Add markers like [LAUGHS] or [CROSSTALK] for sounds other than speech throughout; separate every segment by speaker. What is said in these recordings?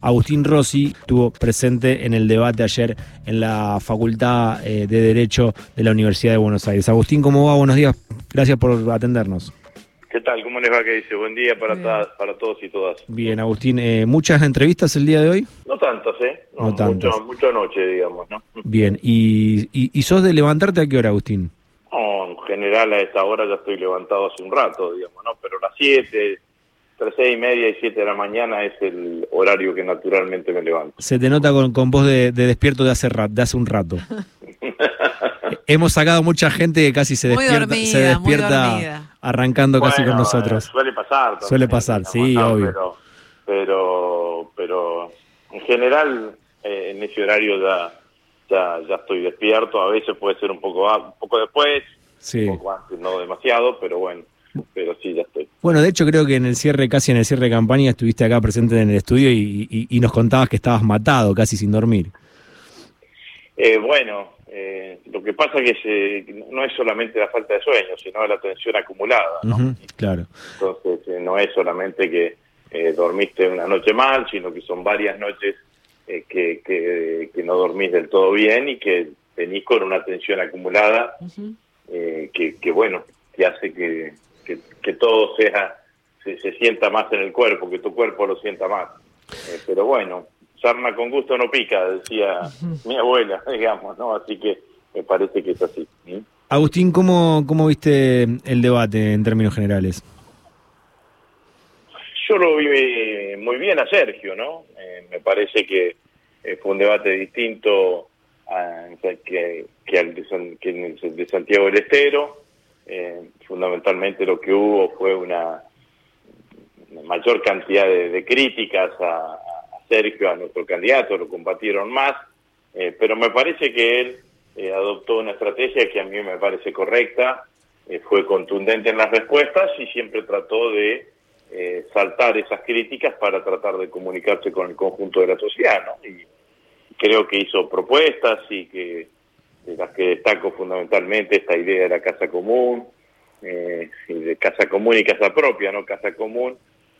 Speaker 1: Agustín Rossi estuvo presente en el debate ayer en la Facultad eh, de Derecho de la Universidad de Buenos Aires. Agustín, ¿cómo va? Buenos días. Gracias por atendernos.
Speaker 2: ¿Qué tal? ¿Cómo les va? ¿Qué dice? Buen día para, para todos y todas.
Speaker 1: Bien, Agustín. Eh, ¿Muchas entrevistas el día de hoy?
Speaker 2: No tantas, ¿eh? No, tantas. Mucho, mucho noche, digamos, ¿no? [LAUGHS]
Speaker 1: Bien. ¿Y, y, sos de levantarte a qué hora, Agustín?
Speaker 2: No, en general a esta hora ya estoy levantado hace un rato, digamos, ¿no? Pero a las 7 entre seis y media y siete de la mañana es el horario que naturalmente me levanto.
Speaker 1: Se te nota con, con voz de, despierto de hace, de hace un rato. [LAUGHS] Hemos sacado mucha gente que casi se despierta, se despierta arrancando casi con nosotros.
Speaker 2: suele pasar.
Speaker 1: suele pasar, sí, obvio.
Speaker 2: Pero, pero, en general eh, en ese horario ya, ya, ya estoy despierto. A veces puede ser un poco, un poco después,
Speaker 1: sí.
Speaker 2: un poco antes, no demasiado, pero bueno pero sí, ya estoy.
Speaker 1: Bueno, de hecho creo que en el cierre, casi en el cierre de campaña, estuviste acá presente en el estudio y, nos contabas que estabas matado, casi sin dormir.
Speaker 2: Eh, bueno, eh, lo que pasa es que no es solamente la falta de sueño, sino la tensión acumulada.
Speaker 1: claro.
Speaker 2: Entonces, eh, no es solamente que dormiste una noche mal, sino que son varias noches que, que, no dormís del todo bien y que tenís con una tensión acumulada que, que, bueno, que hace que, que, todo sea se, sienta más en el cuerpo, que tu cuerpo lo sienta más. Eh, pero bueno, sarna con gusto no pica, decía mi abuela, [LAUGHS] digamos, ¿no? Así que me parece que es así.
Speaker 1: Agustín, ¿cómo, ¿cómo viste el debate en términos generales?
Speaker 2: Yo lo vi muy bien a Sergio, ¿no? Eh, me parece que eh, fue un debate distinto a, que, que, al de, que el de Santiago del Estero. Eh, fundamentalmente lo que hubo fue una, mayor cantidad de, críticas a, Sergio, a nuestro candidato, lo combatieron más, eh, pero me parece que él eh, adoptó una estrategia que a mí me parece correcta, fue contundente en las respuestas y siempre trató de saltar esas críticas para tratar de comunicarse con el conjunto de la sociedad, ¿no? Y creo que hizo propuestas y que de las que destaco fundamentalmente esta idea de la casa común, eh, de casa común y casa propia, ¿no? Casa común,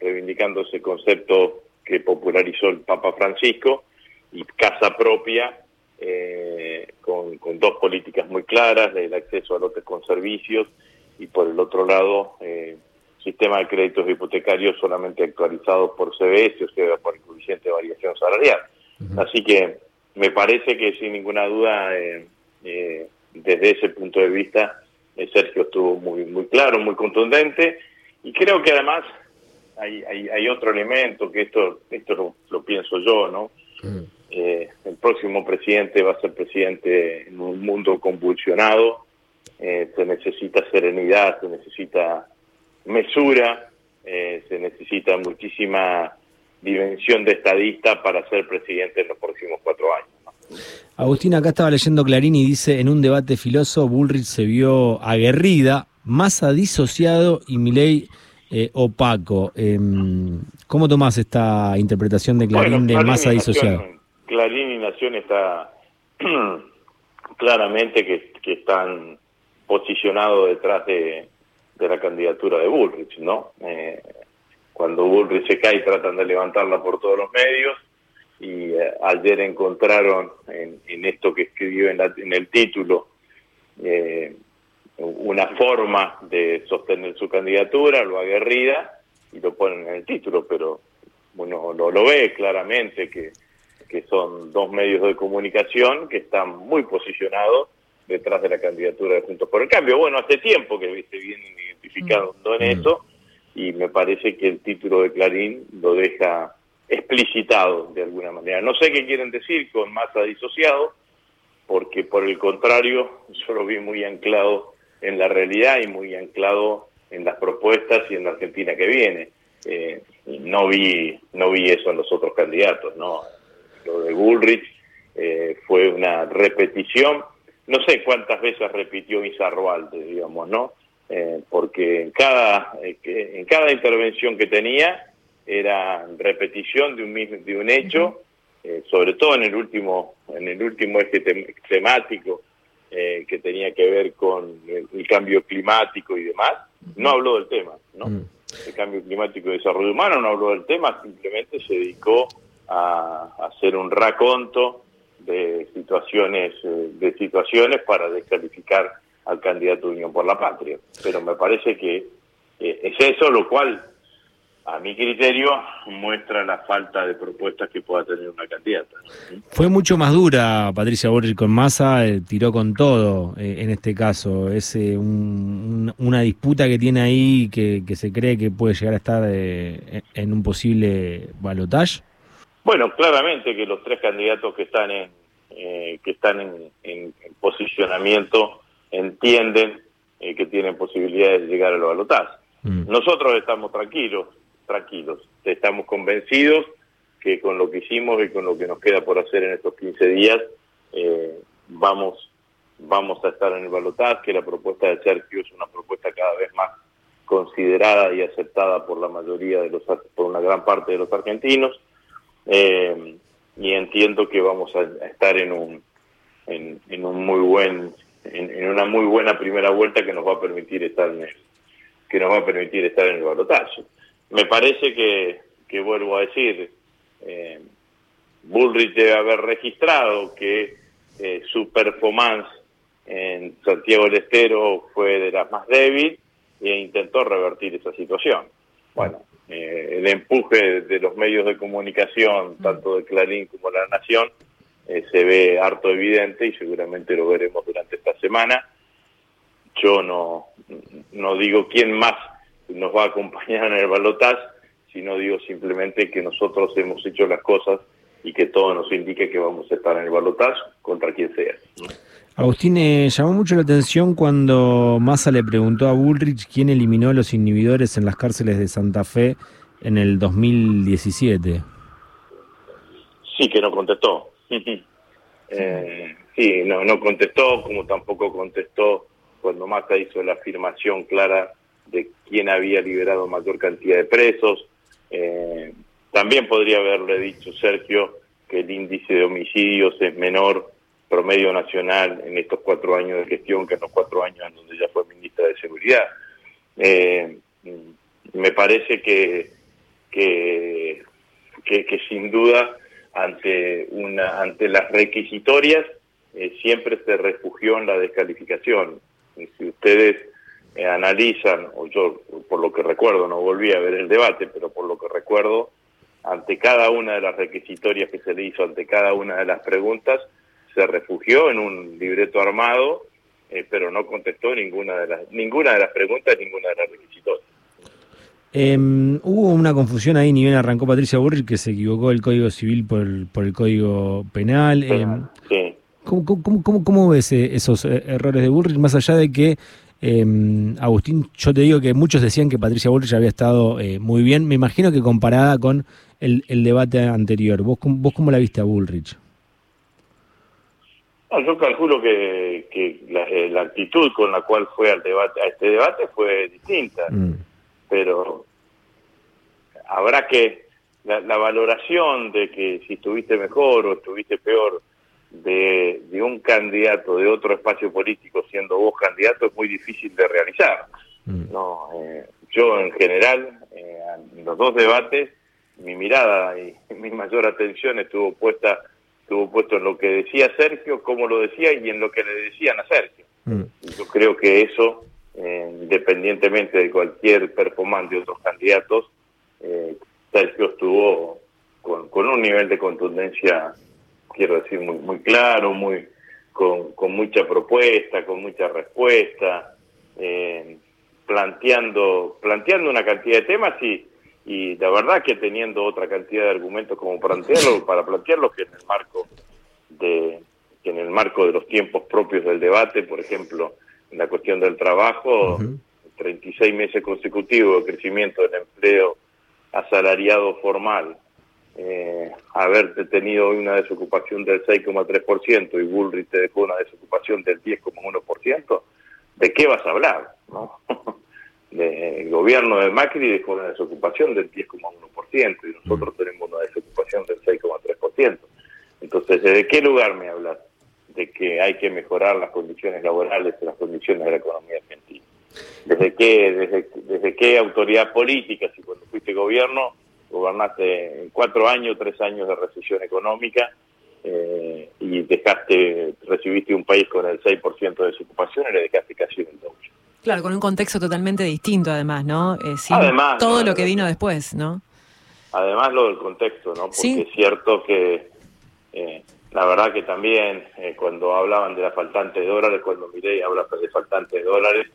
Speaker 2: reivindicando ese concepto que popularizó el Papa Francisco, y casa propia, eh, con, dos políticas muy claras, del acceso a lotes con servicios, y por el otro lado, eh, sistema de créditos hipotecarios solamente actualizados por CBS, o sea, por el coeficiente de variación salarial. Así que me parece que sin ninguna duda eh, eh, desde ese punto de vista, eh, Sergio estuvo muy, muy claro, muy contundente, y creo que además hay, hay, otro elemento, que esto, esto lo, pienso yo, ¿no? Mm. Eh, el próximo presidente va a ser presidente en un mundo convulsionado, se necesita serenidad, se necesita mesura, se necesita muchísima dimensión de estadista para ser presidente en los próximos cuatro años.
Speaker 1: Agustín, acá estaba leyendo Clarín y dice, en un debate filoso, Bullrich se vio aguerrida, Massa disociado y Milei eh, opaco. Em, ¿Cómo tomás esta interpretación de Clarín de Massa disociado?
Speaker 2: Clarín y Nación está [CLEARS THROAT] claramente que, están posicionados detrás de, la candidatura de Bullrich, ¿no? Eh, cuando Bullrich se cae tratan de levantarla por todos los medios y eh, ayer encontraron en, esto que escribió en, el título eh, una forma de sostener su candidatura, lo aguerrida, y lo ponen en el título, pero uno lo, lo ve claramente que, que son dos medios de comunicación que están muy posicionados detrás de la candidatura de Juntos por el Cambio. Bueno, hace tiempo que se vienen identificando en mm. eso, y me parece que el título de Clarín lo deja explicitado de alguna manera. No sé qué quieren decir con masa disociado, porque por el contrario [LAUGHS] yo lo vi muy anclado en la realidad y muy anclado en las propuestas y en la Argentina que viene. Eh, no vi no vi eso en los otros candidatos, no. Lo de Bullrich eh, fue una repetición. No sé cuántas veces repitió Izarroalde, digamos, ¿no? Eh, porque en cada en cada intervención que tenía era repetición de un de un hecho, eh, sobre todo en el último en el último eje temático eh, que tenía que ver con el, cambio climático y demás. No habló del tema, ¿no? Mm. El cambio climático y desarrollo humano no habló del tema, simplemente se dedicó a, hacer un raconto de situaciones, eh, de situaciones para descalificar al candidato de Unión por la Patria. Pero me parece que eh, es eso lo cual a mi criterio, muestra la falta de propuestas que pueda tener una candidata.
Speaker 1: Fue mucho más dura Patricia Bullrich con Massa, eh, tiró con todo eh, en este caso. Es eh, una disputa que tiene ahí que, se cree que puede llegar a estar en un posible balotaje.
Speaker 2: Bueno, claramente que los tres candidatos que están en que están en, posicionamiento entienden que tienen posibilidades de llegar al balotaje. Mm. Nosotros estamos tranquilos, tranquilos. Estamos convencidos que con lo que hicimos y con lo que nos queda por hacer en estos 15 días, eh, vamos vamos a estar en el balotaje, la propuesta de Sergio es una propuesta cada vez más considerada y aceptada por la mayoría de los, por una gran parte de los argentinos, eh, y entiendo que vamos a estar en un, en, un muy buen, en, una muy buena primera vuelta que nos va a permitir estar en el, que nos va a permitir estar en el balotaje. Me parece que, que vuelvo a decir, eh, Bullrich debe haber registrado que eh, su performance en Santiago del Estero fue de las más débil e intentó revertir esa situación. Bueno, eh, el empuje de los medios de comunicación, tanto de Clarín como de La Nación, eh, se ve harto evidente y seguramente lo veremos durante esta semana. Yo no, no digo quién más nos va a acompañar en el balotaje, sino digo simplemente que nosotros hemos hecho las cosas y que todo nos indique que vamos a estar en el balotaje contra quien sea.
Speaker 1: Agustín, eh, llamó mucho la atención cuando Massa le preguntó a Bullrich quién eliminó los inhibidores en las cárceles de Santa Fe en el 2017.
Speaker 2: Sí, que no contestó. [LAUGHS] eh, sí, no, no contestó, como tampoco contestó cuando Massa hizo la afirmación clara de quién había liberado mayor cantidad de presos. Eh, también podría haberle dicho Sergio que el índice de homicidios es menor promedio nacional en estos cuatro años de gestión que en los cuatro años en donde ya fue ministra de Seguridad. Eh, me parece que, que, que, sin duda ante, una, ante las requisitorias eh, siempre se refugió en la descalificación. si ustedes eh, analizan, o yo por lo que recuerdo, no volví a ver el debate, pero por lo que recuerdo, ante cada una de las requisitorias que se le hizo, ante cada una de las preguntas, se refugió en un libreto armado, eh, pero no contestó ninguna de las ninguna de las preguntas, ninguna de las requisitorias.
Speaker 1: Em, hubo una confusión ahí, ni bien arrancó Patricia Burrich, que se equivocó el Código Civil por el, por el Código Penal. Sí. ¿cómo, cómo, cómo, cómo, ves eh, esos errores de Burrich, más allá de que eh, Agustín, yo te digo que muchos decían que Patricia Bullrich había estado eh, muy bien. Me imagino que comparada con el, debate anterior. ¿Vos, ¿Vos cómo la viste a Bullrich?
Speaker 2: yo calculo que, eh, la, actitud con la cual fue al debate, a este debate fue distinta. Mm. Pero habrá que la, la, valoración de que si estuviste mejor o estuviste peor de, un candidato de otro espacio político siendo vos candidato es muy difícil de realizar. Mm. No, eh, yo en general, eh, en los dos debates, mi mirada y [LAUGHS] mi mayor atención estuvo puesta estuvo puesto en lo que decía Sergio, cómo lo decía y en lo que le decían a Sergio. Mm. Yo creo que eso, eh, independientemente de cualquier performance de otros candidatos, Sergio estuvo con, con un nivel de contundencia quiero decir, muy, muy claro, muy con, con mucha propuesta, con mucha respuesta, eh, planteando, planteando una cantidad de temas y, y la verdad que teniendo otra cantidad de argumentos como plantearlo, [LAUGHS] para plantearlo que en el marco de que en el marco de los tiempos propios del debate, por ejemplo, en la cuestión del trabajo, 36 meses consecutivos de crecimiento del empleo asalariado formal, eh, haberte tenido una desocupación del 6,3% y Bullrich te dejó una desocupación del 10,1%, ¿de qué vas a hablar? ¿no? [LAUGHS] el gobierno de Macri dejó una desocupación del 10,1% y nosotros tenemos una desocupación del 6,3%. Entonces, ¿de qué lugar me hablas? De que hay que mejorar las condiciones laborales y las condiciones de la economía argentina. ¿Desde qué, desde, desde qué autoridad política, si cuando fuiste gobierno, gobernaste cuatro años, tres años de recesión económica eh, y dejaste, recibiste un país con el 6% de desocupación y le dejaste casi el doble.
Speaker 3: Claro, con un contexto totalmente distinto además, ¿no? Eh, además, todo lo que vino después, ¿no?
Speaker 2: Además lo del contexto, ¿no? Porque es cierto que eh, la verdad que también eh, cuando hablaban de la faltante de dólares, cuando miré habla de faltante de dólares,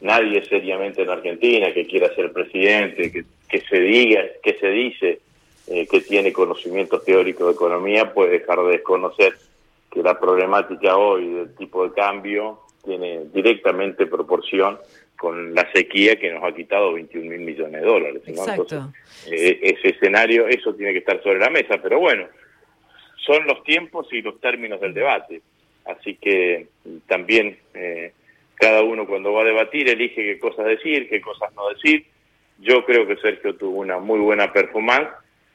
Speaker 2: nadie seriamente en Argentina que quiera ser presidente, que, que se diga, que se dice eh, que tiene conocimientos teóricos de economía, puede dejar de desconocer que la problemática hoy del tipo de cambio tiene directamente proporción con la sequía que nos ha quitado 21 mil millones de dólares. Eh, ese escenario, eso tiene que estar sobre la mesa, pero bueno, son los tiempos y los términos del debate. Así que también eh, cada uno cuando va a debatir elige qué cosas decir, qué cosas no decir. Yo creo que Sergio tuvo una muy buena performance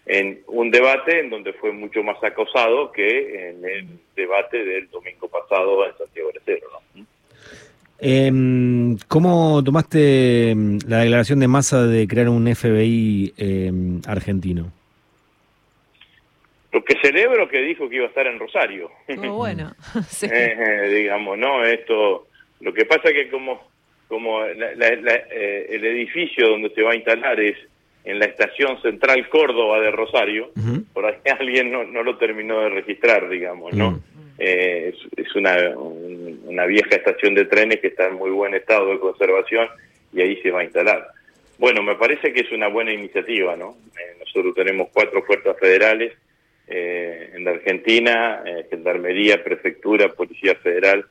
Speaker 2: en un debate en donde fue mucho más acosado que en el debate del domingo pasado en Santiago de Cero.
Speaker 1: Eh, ¿Cómo tomaste em, la declaración de masa de crear un FBI em, argentino?
Speaker 2: Lo que celebro que dijo que iba a estar en Rosario.
Speaker 3: Oh, bueno, [LAUGHS]
Speaker 2: eh, eh, digamos, no, esto, lo que pasa es que como, como eh, el edificio donde se va a instalar es en la estación central Córdoba de Rosario, por ahí [LAUGHS] alguien no, no, lo terminó de registrar, digamos, ¿no? Mm. es, es una, una vieja estación de trenes que está en muy buen estado de conservación y ahí se va a instalar. Bueno, me parece que es una buena iniciativa, ¿no? nosotros tenemos cuatro fuerzas federales eh, en la Argentina, eh, Gendarmería, Prefectura, Policía Federal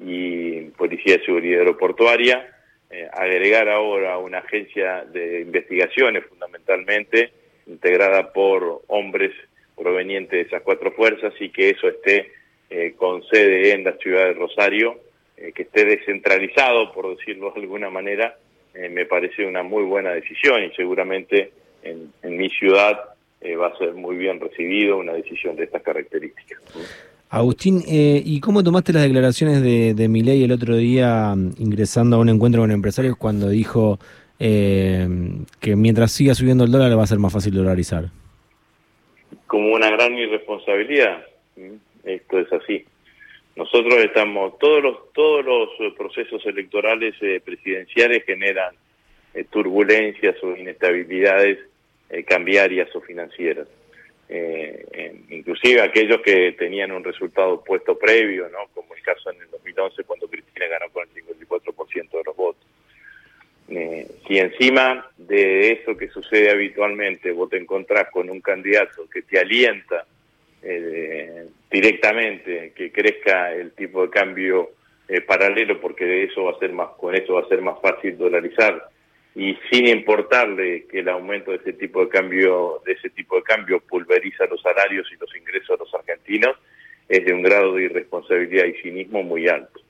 Speaker 2: y Policía de Seguridad Aeroportuaria. Eh, agregar ahora una agencia de investigaciones fundamentalmente, integrada por hombres provenientes de esas cuatro fuerzas y que eso esté con sede en la ciudad de Rosario, que esté descentralizado, por decirlo de alguna manera, me parece una muy buena decisión y seguramente en, en mi ciudad eh, va a ser muy bien recibido una decisión de estas características.
Speaker 1: Agustín, eh, ¿y cómo tomaste las declaraciones de, de Milei el otro día mm, ingresando a un encuentro con empresarios cuando dijo eh, que mientras siga subiendo el dólar va a ser más fácil dolarizar?
Speaker 2: Como una gran irresponsabilidad. Esto es así. Nosotros estamos, todos los, todos los procesos electorales presidenciales generan turbulencias o inestabilidades eh, cambiarias o financieras. Eh, inclusive aquellos que tenían un resultado puesto previo, ¿no? como el caso en el 2011 cuando Cristina ganó con el 54% de los votos. Eh, si encima de eso que sucede habitualmente vos te encontrás con un candidato que te alienta directamente que crezca el tipo de cambio paralelo porque de eso va a ser más con eso va a ser más fácil dolarizar y sin importarle que el aumento de ese tipo de cambio de ese tipo de cambio pulveriza los salarios y los ingresos de los argentinos es de un grado de irresponsabilidad y cinismo muy alto.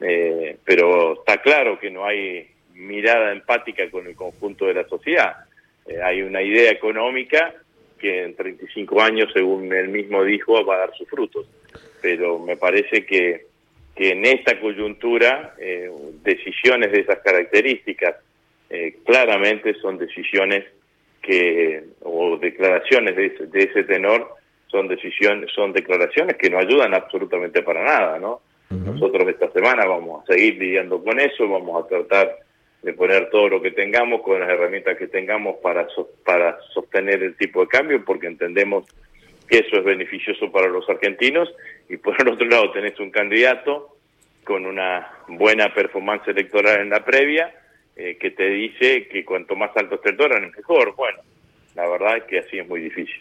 Speaker 2: Eh, pero está claro que no hay mirada empática con el conjunto de la sociedad. Eh, hay una idea económica que en 35 años según él mismo dijo va a dar sus frutos. Pero me parece que en esta coyuntura eh, decisiones de esas características eh, claramente son decisiones que o declaraciones de ese, de ese, tenor son decisiones son declaraciones que no ayudan absolutamente para nada no nosotros esta semana vamos a seguir lidiando con eso vamos a tratar de poner todo lo que tengamos con las herramientas que tengamos para para sostener el tipo de cambio porque entendemos que eso es beneficioso para los argentinos. Y por el otro lado tenés un candidato con una buena performance electoral en la previa eh, que te dice que cuanto más alto esté el dólar mejor. Bueno, la verdad es que así es muy difícil.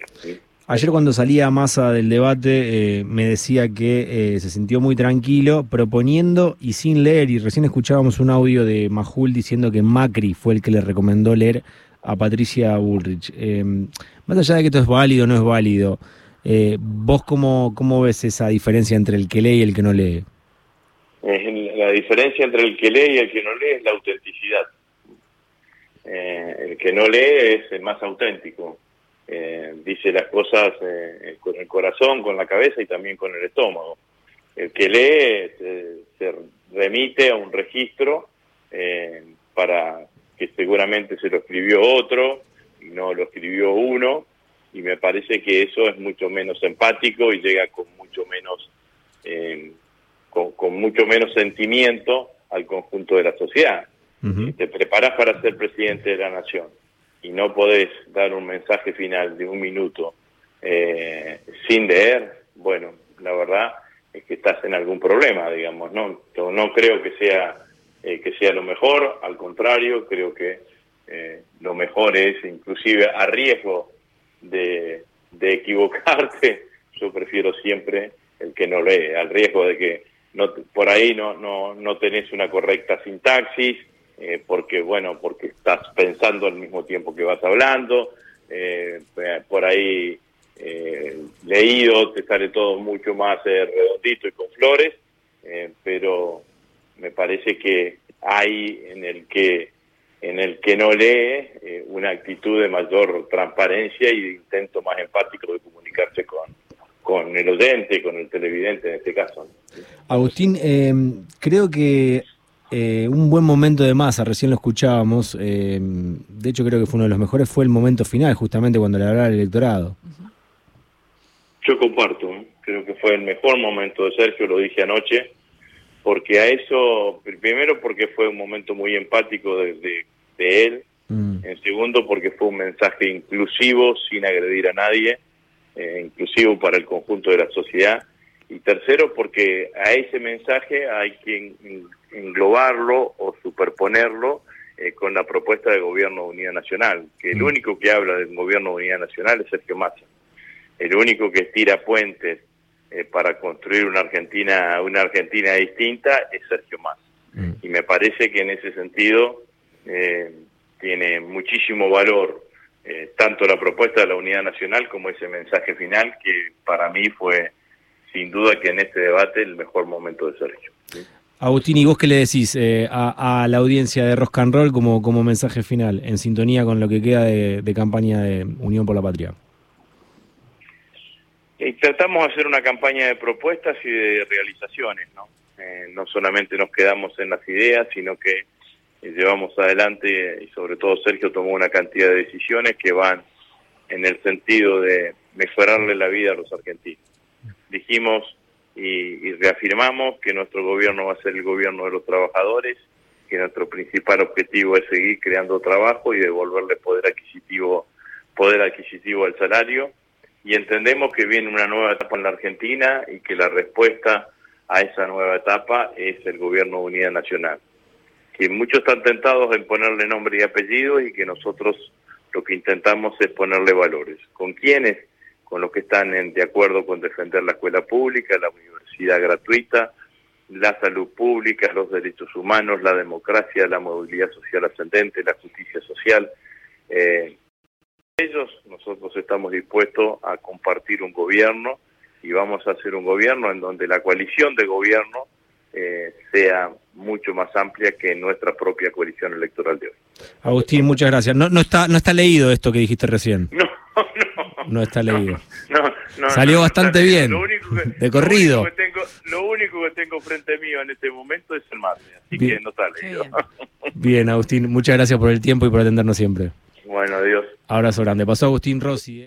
Speaker 1: Ayer cuando salía Massa del debate eh, me decía que eh, se sintió muy tranquilo proponiendo y sin leer, y recién escuchábamos un audio de Majul diciendo que Macri fue el que le recomendó leer a Patricia Bullrich. más allá de que esto es válido o no es válido, ¿vos cómo, cómo ves esa diferencia entre el que lee y el que no lee?
Speaker 2: La diferencia entre el que lee y el que no lee es la autenticidad. Eh, el que no lee es el más auténtico. Eh, dice las cosas eh, con el corazón, con la cabeza y también con el estómago. El que lee se, remite a un registro para que seguramente se lo escribió otro y no lo escribió uno y me parece que eso es mucho menos empático y llega con mucho menos eh, con, mucho menos sentimiento al conjunto de la sociedad. Si te preparas para ser presidente de la nación y no podés dar un mensaje final de un minuto eh, sin leer, bueno, la verdad es que estás en algún problema, digamos, no, no creo que sea eh, que sea lo mejor, al contrario, creo que eh, lo mejor es, inclusive a riesgo de, de equivocarte, [LAUGHS] yo prefiero siempre el que no lee, al riesgo de que no, por ahí no, no, no tenés una correcta sintaxis, eh, porque bueno, porque estás pensando al mismo tiempo que vas hablando, eh, por ahí eh, leído te sale todo mucho más redondito y con flores, pero me parece que hay en el que en el que no lee una actitud de mayor transparencia y de intento más empático de comunicarse con, con el oyente, con el televidente en este caso.
Speaker 1: Agustín, eh, creo que eh, un buen momento de masa, recién lo escuchábamos, eh, de hecho creo que fue uno de los mejores, fue el momento final, justamente cuando le hablaba el electorado.
Speaker 2: Yo comparto, creo que fue el mejor momento de Sergio, lo dije anoche, porque a eso, primero porque fue un momento muy empático de, él, mm. en segundo porque fue un mensaje inclusivo, sin agredir a nadie, eh, inclusivo para el conjunto de la sociedad. Y tercero, porque a ese mensaje hay que englobarlo o superponerlo eh, con la propuesta del Gobierno de Unidad Nacional, que el mm. único que habla del Gobierno de Unidad Nacional es Sergio Massa. El único que estira puentes eh, para construir una Argentina, una Argentina distinta es Sergio Massa. Mm. Y me parece que en ese sentido tiene muchísimo valor eh, tanto la propuesta de la Unidad Nacional como ese mensaje final, que para mí fue sin duda que en este debate el mejor momento de Sergio.
Speaker 1: Agustín, ¿y vos qué le decís eh, a, la audiencia de Rock and Roll como, como mensaje final, en sintonía con lo que queda de, campaña de Unión por la Patria?
Speaker 2: Y tratamos de hacer una campaña de propuestas y de realizaciones, ¿no? Eh, no solamente nos quedamos en las ideas, sino que llevamos adelante y sobre todo Sergio tomó una cantidad de decisiones que van en el sentido de mejorarle la vida a los argentinos. Dijimos y, reafirmamos que nuestro gobierno va a ser el gobierno de los trabajadores, que nuestro principal objetivo es seguir creando trabajo y devolverle poder adquisitivo, poder adquisitivo al salario. Y entendemos que viene una nueva etapa en la Argentina y que la respuesta a esa nueva etapa es el gobierno de unidad nacional que muchos están tentados en ponerle nombre y apellido y que nosotros lo que intentamos es ponerle valores. ¿Con quiénes? Con los que están en, de acuerdo con defender la escuela pública, la universidad gratuita, la salud pública, los derechos humanos, la democracia, la movilidad social ascendente, la justicia social. Eh, ellos, nosotros estamos dispuestos a compartir un gobierno y vamos a hacer un gobierno en donde la coalición de gobierno eh, sea mucho más amplia que nuestra propia coalición electoral de hoy.
Speaker 1: Agustín, muchas gracias. No, no está no está leído esto que dijiste recién. [LAUGHS]
Speaker 2: No, no.
Speaker 1: No está leído. [LAUGHS] No, Salió bastante bien. de corrido.
Speaker 2: Lo único, que tengo, frente mío en este momento es el mate, así que no está leído. [LAUGHS]
Speaker 1: Bien. Agustín, muchas gracias por el tiempo y por atendernos siempre.
Speaker 2: Bueno, adiós.
Speaker 1: Abrazo grande. Pasó Agustín Rossi. Eh.